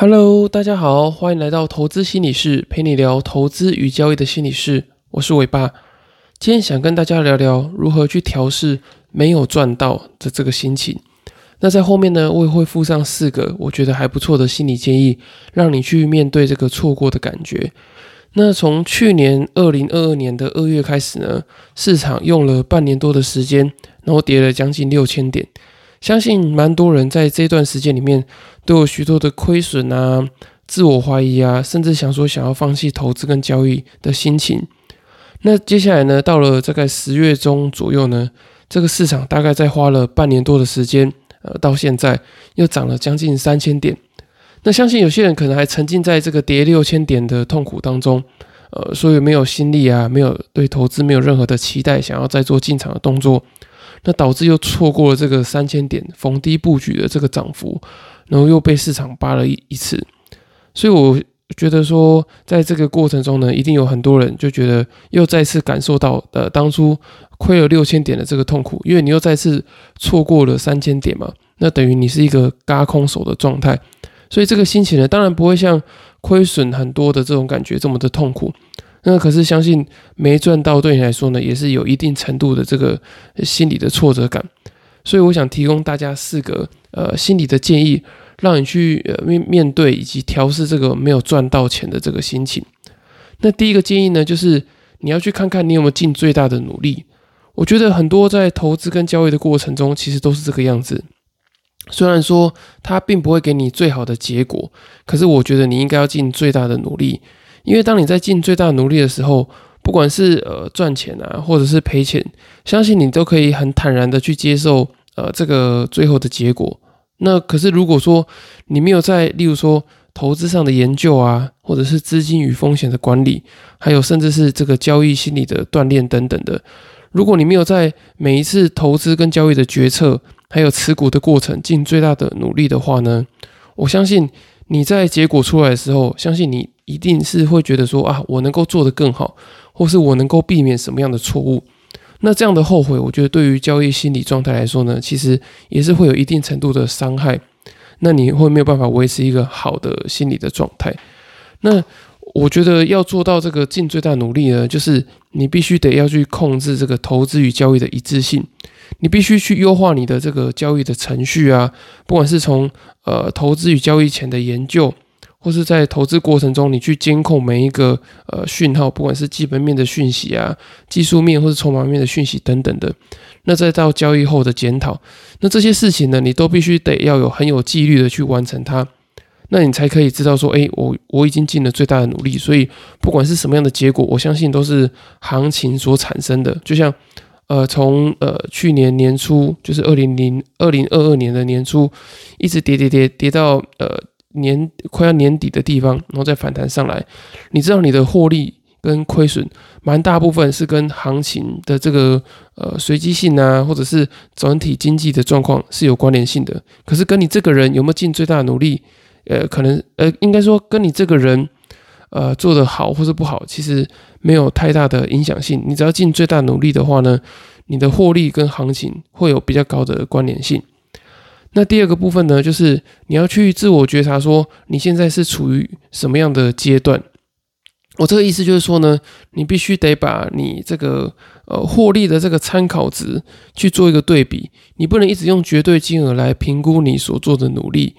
Hello，大家好，欢迎来到投资心理室，陪你聊投资与交易的心理室。我是伟爸，今天想跟大家聊聊如何去调试没有赚到的这个心情。那在后面呢，我也会附上四个我觉得还不错的心理建议，让你去面对这个错过的感觉。那从去年二零二二年的二月开始呢，市场用了半年多的时间，然后跌了将近六千点。相信蛮多人在这段时间里面都有许多的亏损啊、自我怀疑啊，甚至想说想要放弃投资跟交易的心情。那接下来呢，到了大概十月中左右呢，这个市场大概在花了半年多的时间，呃，到现在又涨了将近三千点。那相信有些人可能还沉浸在这个跌六千点的痛苦当中，呃，所以没有心力啊，没有对投资没有任何的期待，想要再做进场的动作。那导致又错过了这个三千点逢低布局的这个涨幅，然后又被市场扒了一一次，所以我觉得说，在这个过程中呢，一定有很多人就觉得又再次感受到呃当初亏了六千点的这个痛苦，因为你又再次错过了三千点嘛，那等于你是一个嘎空手的状态，所以这个心情呢，当然不会像亏损很多的这种感觉这么的痛苦。那可是相信没赚到对你来说呢，也是有一定程度的这个心理的挫折感。所以我想提供大家四个呃心理的建议，让你去呃面面对以及调试这个没有赚到钱的这个心情。那第一个建议呢，就是你要去看看你有没有尽最大的努力。我觉得很多在投资跟交易的过程中，其实都是这个样子。虽然说它并不会给你最好的结果，可是我觉得你应该要尽最大的努力。因为当你在尽最大努力的时候，不管是呃赚钱啊，或者是赔钱，相信你都可以很坦然的去接受呃这个最后的结果。那可是如果说你没有在，例如说投资上的研究啊，或者是资金与风险的管理，还有甚至是这个交易心理的锻炼等等的，如果你没有在每一次投资跟交易的决策，还有持股的过程尽最大的努力的话呢，我相信你在结果出来的时候，相信你。一定是会觉得说啊，我能够做得更好，或是我能够避免什么样的错误。那这样的后悔，我觉得对于交易心理状态来说呢，其实也是会有一定程度的伤害。那你会没有办法维持一个好的心理的状态。那我觉得要做到这个尽最大努力呢，就是你必须得要去控制这个投资与交易的一致性。你必须去优化你的这个交易的程序啊，不管是从呃投资与交易前的研究。或是在投资过程中，你去监控每一个呃讯号，不管是基本面的讯息啊、技术面或是筹码面的讯息等等的，那再到交易后的检讨，那这些事情呢，你都必须得要有很有纪律的去完成它，那你才可以知道说，哎，我我已经尽了最大的努力，所以不管是什么样的结果，我相信都是行情所产生的。就像呃，从呃去年年初，就是二零零二零二二年的年初，一直跌跌跌跌到呃。年快要年底的地方，然后再反弹上来，你知道你的获利跟亏损，蛮大部分是跟行情的这个呃随机性啊，或者是整体经济的状况是有关联性的。可是跟你这个人有没有尽最大的努力，呃，可能呃，应该说跟你这个人呃做得好或者不好，其实没有太大的影响性。你只要尽最大努力的话呢，你的获利跟行情会有比较高的关联性。那第二个部分呢，就是你要去自我觉察，说你现在是处于什么样的阶段。我这个意思就是说呢，你必须得把你这个呃获利的这个参考值去做一个对比，你不能一直用绝对金额来评估你所做的努力。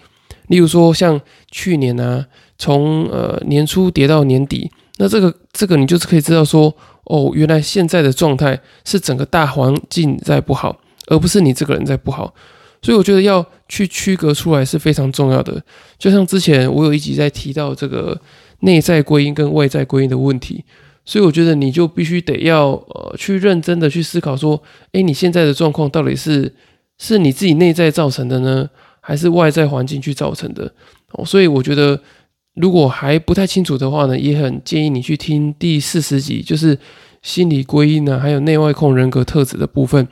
例如说，像去年呢，从呃年初跌到年底，那这个这个你就是可以知道说，哦，原来现在的状态是整个大环境在不好，而不是你这个人在不好。所以我觉得要去区隔出来是非常重要的。就像之前我有一集在提到这个内在归因跟外在归因的问题，所以我觉得你就必须得要呃去认真的去思考说，哎，你现在的状况到底是是你自己内在造成的呢，还是外在环境去造成的？哦，所以我觉得如果还不太清楚的话呢，也很建议你去听第四十集，就是心理归因呢，还有内外控人格特质的部分。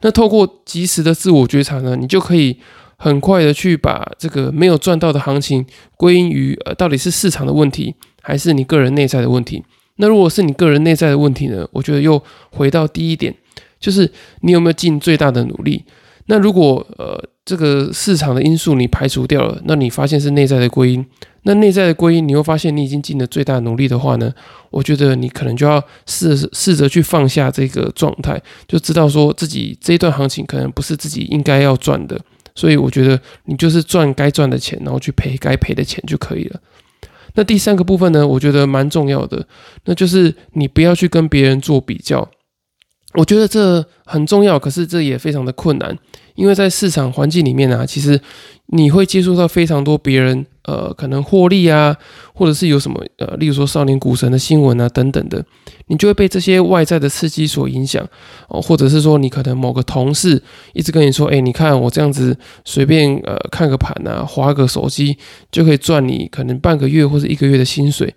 那透过及时的自我觉察呢，你就可以很快的去把这个没有赚到的行情归因于呃到底是市场的问题，还是你个人内在的问题？那如果是你个人内在的问题呢？我觉得又回到第一点，就是你有没有尽最大的努力？那如果呃这个市场的因素你排除掉了，那你发现是内在的归因，那内在的归因你会发现你已经尽了最大努力的话呢，我觉得你可能就要试试着去放下这个状态，就知道说自己这一段行情可能不是自己应该要赚的，所以我觉得你就是赚该赚的钱，然后去赔该赔的钱就可以了。那第三个部分呢，我觉得蛮重要的，那就是你不要去跟别人做比较。我觉得这很重要，可是这也非常的困难，因为在市场环境里面啊，其实你会接触到非常多别人。呃，可能获利啊，或者是有什么呃，例如说少年股神的新闻啊等等的，你就会被这些外在的刺激所影响哦，或者是说你可能某个同事一直跟你说，哎，你看我这样子随便呃看个盘啊，划个手机就可以赚你可能半个月或者一个月的薪水，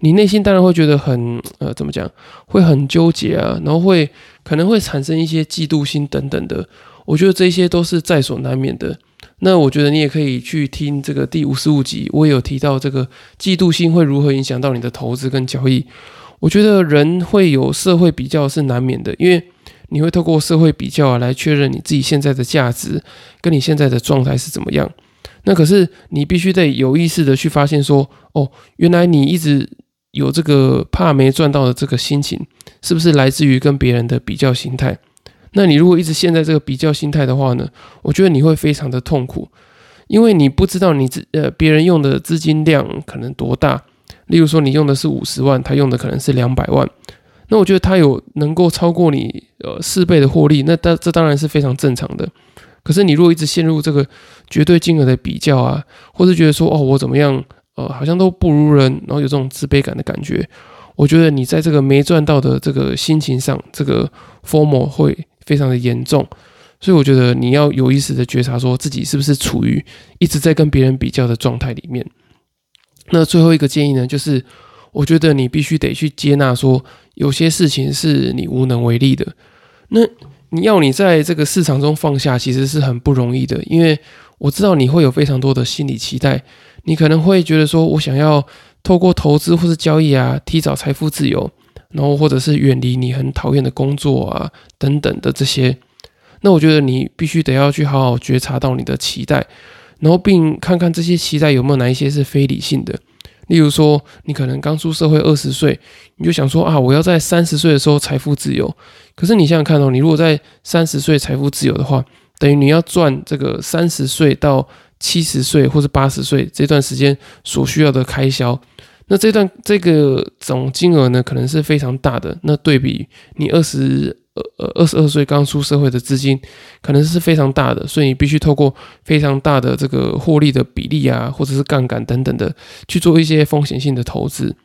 你内心当然会觉得很呃怎么讲，会很纠结啊，然后会可能会产生一些嫉妒心等等的，我觉得这些都是在所难免的。那我觉得你也可以去听这个第五十五集，我也有提到这个嫉妒心会如何影响到你的投资跟交易。我觉得人会有社会比较是难免的，因为你会透过社会比较啊来确认你自己现在的价值跟你现在的状态是怎么样。那可是你必须得有意识的去发现说，哦，原来你一直有这个怕没赚到的这个心情，是不是来自于跟别人的比较心态？那你如果一直陷在这个比较心态的话呢？我觉得你会非常的痛苦，因为你不知道你资呃别人用的资金量可能多大。例如说你用的是五十万，他用的可能是两百万，那我觉得他有能够超过你呃四倍的获利，那当这当然是非常正常的。可是你如果一直陷入这个绝对金额的比较啊，或是觉得说哦我怎么样呃好像都不如人，然后有这种自卑感的感觉，我觉得你在这个没赚到的这个心情上，这个 formal 会。非常的严重，所以我觉得你要有意识的觉察，说自己是不是处于一直在跟别人比较的状态里面。那最后一个建议呢，就是我觉得你必须得去接纳，说有些事情是你无能为力的。那你要你在这个市场中放下，其实是很不容易的，因为我知道你会有非常多的心理期待，你可能会觉得说，我想要透过投资或是交易啊，提早财富自由。然后或者是远离你很讨厌的工作啊等等的这些，那我觉得你必须得要去好好觉察到你的期待，然后并看看这些期待有没有哪一些是非理性的。例如说，你可能刚出社会二十岁，你就想说啊，我要在三十岁的时候财富自由。可是你想想看哦，你如果在三十岁财富自由的话，等于你要赚这个三十岁到七十岁或者八十岁这段时间所需要的开销。那这段这个总金额呢，可能是非常大的。那对比你二十呃二十二岁刚出社会的资金，可能是非常大的，所以你必须透过非常大的这个获利的比例啊，或者是杠杆等等的去做一些风险性的投资。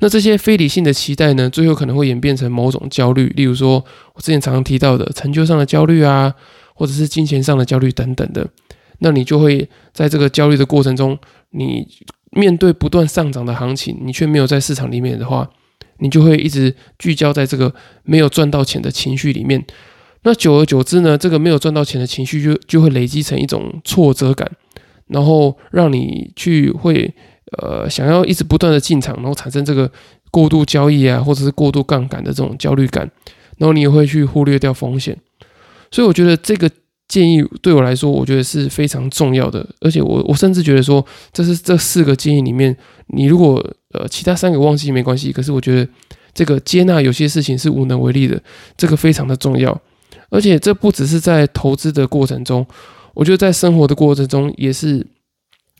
那这些非理性的期待呢，最后可能会演变成某种焦虑，例如说我之前常常提到的成就上的焦虑啊，或者是金钱上的焦虑等等的。那你就会在这个焦虑的过程中，你。面对不断上涨的行情，你却没有在市场里面的话，你就会一直聚焦在这个没有赚到钱的情绪里面。那久而久之呢，这个没有赚到钱的情绪就就会累积成一种挫折感，然后让你去会呃想要一直不断的进场，然后产生这个过度交易啊，或者是过度杠杆的这种焦虑感，然后你也会去忽略掉风险。所以我觉得这个。建议对我来说，我觉得是非常重要的，而且我我甚至觉得说，这是这四个建议里面，你如果呃其他三个忘记没关系，可是我觉得这个接纳有些事情是无能为力的，这个非常的重要，而且这不只是在投资的过程中，我觉得在生活的过程中也是，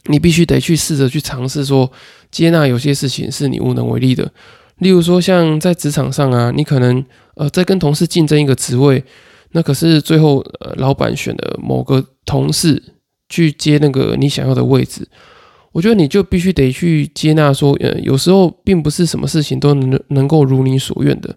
你必须得去试着去尝试说，接纳有些事情是你无能为力的，例如说像在职场上啊，你可能呃在跟同事竞争一个职位。那可是最后，呃，老板选了某个同事去接那个你想要的位置，我觉得你就必须得去接纳说，呃，有时候并不是什么事情都能能够如你所愿的。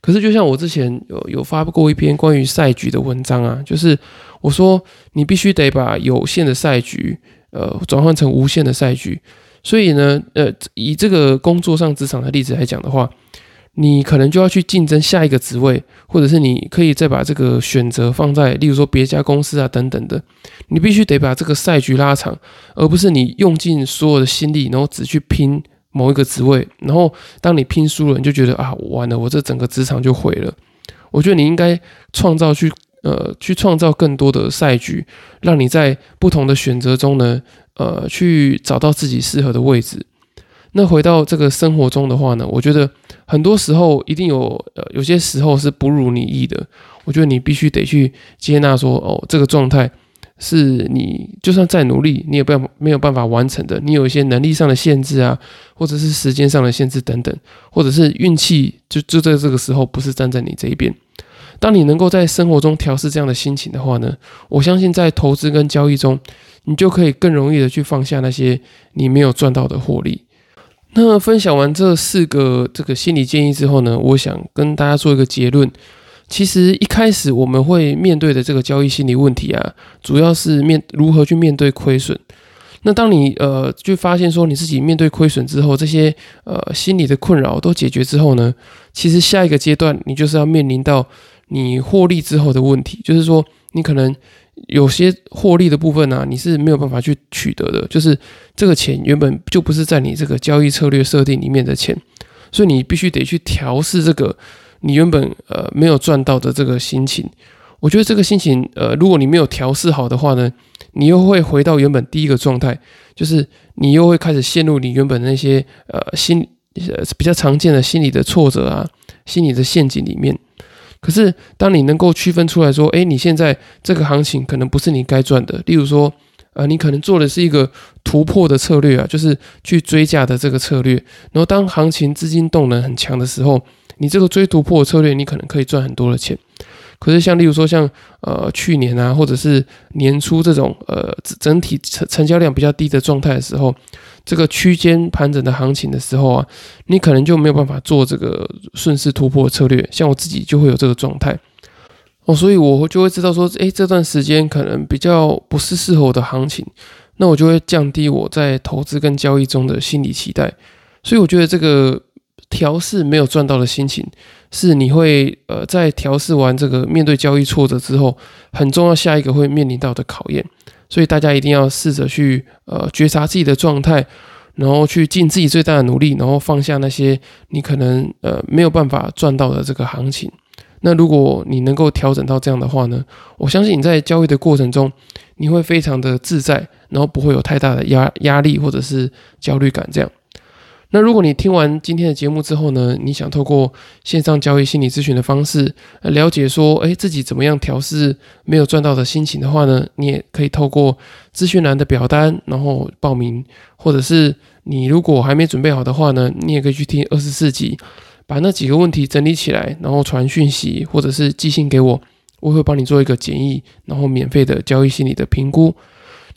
可是就像我之前有有发布过一篇关于赛局的文章啊，就是我说你必须得把有限的赛局，呃，转换成无限的赛局。所以呢，呃，以这个工作上职场的例子来讲的话。你可能就要去竞争下一个职位，或者是你可以再把这个选择放在，例如说别家公司啊等等的。你必须得把这个赛局拉长，而不是你用尽所有的心力，然后只去拼某一个职位。然后当你拼输了，你就觉得啊，完了，我这整个职场就毁了。我觉得你应该创造去呃，去创造更多的赛局，让你在不同的选择中呢，呃，去找到自己适合的位置。那回到这个生活中的话呢，我觉得很多时候一定有呃，有些时候是不如你意的。我觉得你必须得去接纳说，哦，这个状态是你就算再努力，你也不要没有办法完成的。你有一些能力上的限制啊，或者是时间上的限制等等，或者是运气就就在这个时候不是站在你这一边。当你能够在生活中调试这样的心情的话呢，我相信在投资跟交易中，你就可以更容易的去放下那些你没有赚到的获利。那分享完这四个这个心理建议之后呢，我想跟大家做一个结论。其实一开始我们会面对的这个交易心理问题啊，主要是面如何去面对亏损。那当你呃就发现说你自己面对亏损之后，这些呃心理的困扰都解决之后呢，其实下一个阶段你就是要面临到你获利之后的问题，就是说你可能。有些获利的部分呢，你是没有办法去取得的，就是这个钱原本就不是在你这个交易策略设定里面的钱，所以你必须得去调试这个你原本呃没有赚到的这个心情。我觉得这个心情呃，如果你没有调试好的话呢，你又会回到原本第一个状态，就是你又会开始陷入你原本那些呃心呃比较常见的心理的挫折啊，心理的陷阱里面。可是，当你能够区分出来说，哎，你现在这个行情可能不是你该赚的。例如说，啊，你可能做的是一个突破的策略啊，就是去追价的这个策略。然后，当行情资金动能很强的时候，你这个追突破策略，你可能可以赚很多的钱。可是，像例如说，像呃去年啊，或者是年初这种呃整体成成交量比较低的状态的时候。这个区间盘整的行情的时候啊，你可能就没有办法做这个顺势突破策略。像我自己就会有这个状态哦，所以我就会知道说，诶，这段时间可能比较不是适合我的行情，那我就会降低我在投资跟交易中的心理期待。所以我觉得这个调试没有赚到的心情，是你会呃在调试完这个面对交易挫折之后，很重要下一个会面临到的考验。所以大家一定要试着去呃觉察自己的状态，然后去尽自己最大的努力，然后放下那些你可能呃没有办法赚到的这个行情。那如果你能够调整到这样的话呢，我相信你在交易的过程中你会非常的自在，然后不会有太大的压压力或者是焦虑感这样。那如果你听完今天的节目之后呢，你想透过线上交易心理咨询的方式了解说，哎，自己怎么样调试没有赚到的心情的话呢，你也可以透过资讯栏的表单，然后报名，或者是你如果还没准备好的话呢，你也可以去听二十四集，把那几个问题整理起来，然后传讯息或者是寄信给我，我会帮你做一个简易，然后免费的交易心理的评估。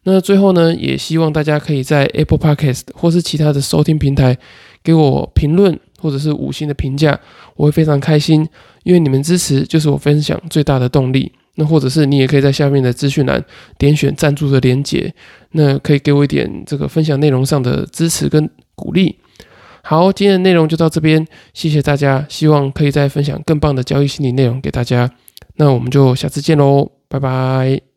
那最后呢，也希望大家可以在 Apple Podcast 或是其他的收听平台给我评论或者是五星的评价，我会非常开心，因为你们支持就是我分享最大的动力。那或者是你也可以在下面的资讯栏点选赞助的连结，那可以给我一点这个分享内容上的支持跟鼓励。好，今天的内容就到这边，谢谢大家，希望可以再分享更棒的交易心理内容给大家。那我们就下次见喽，拜拜。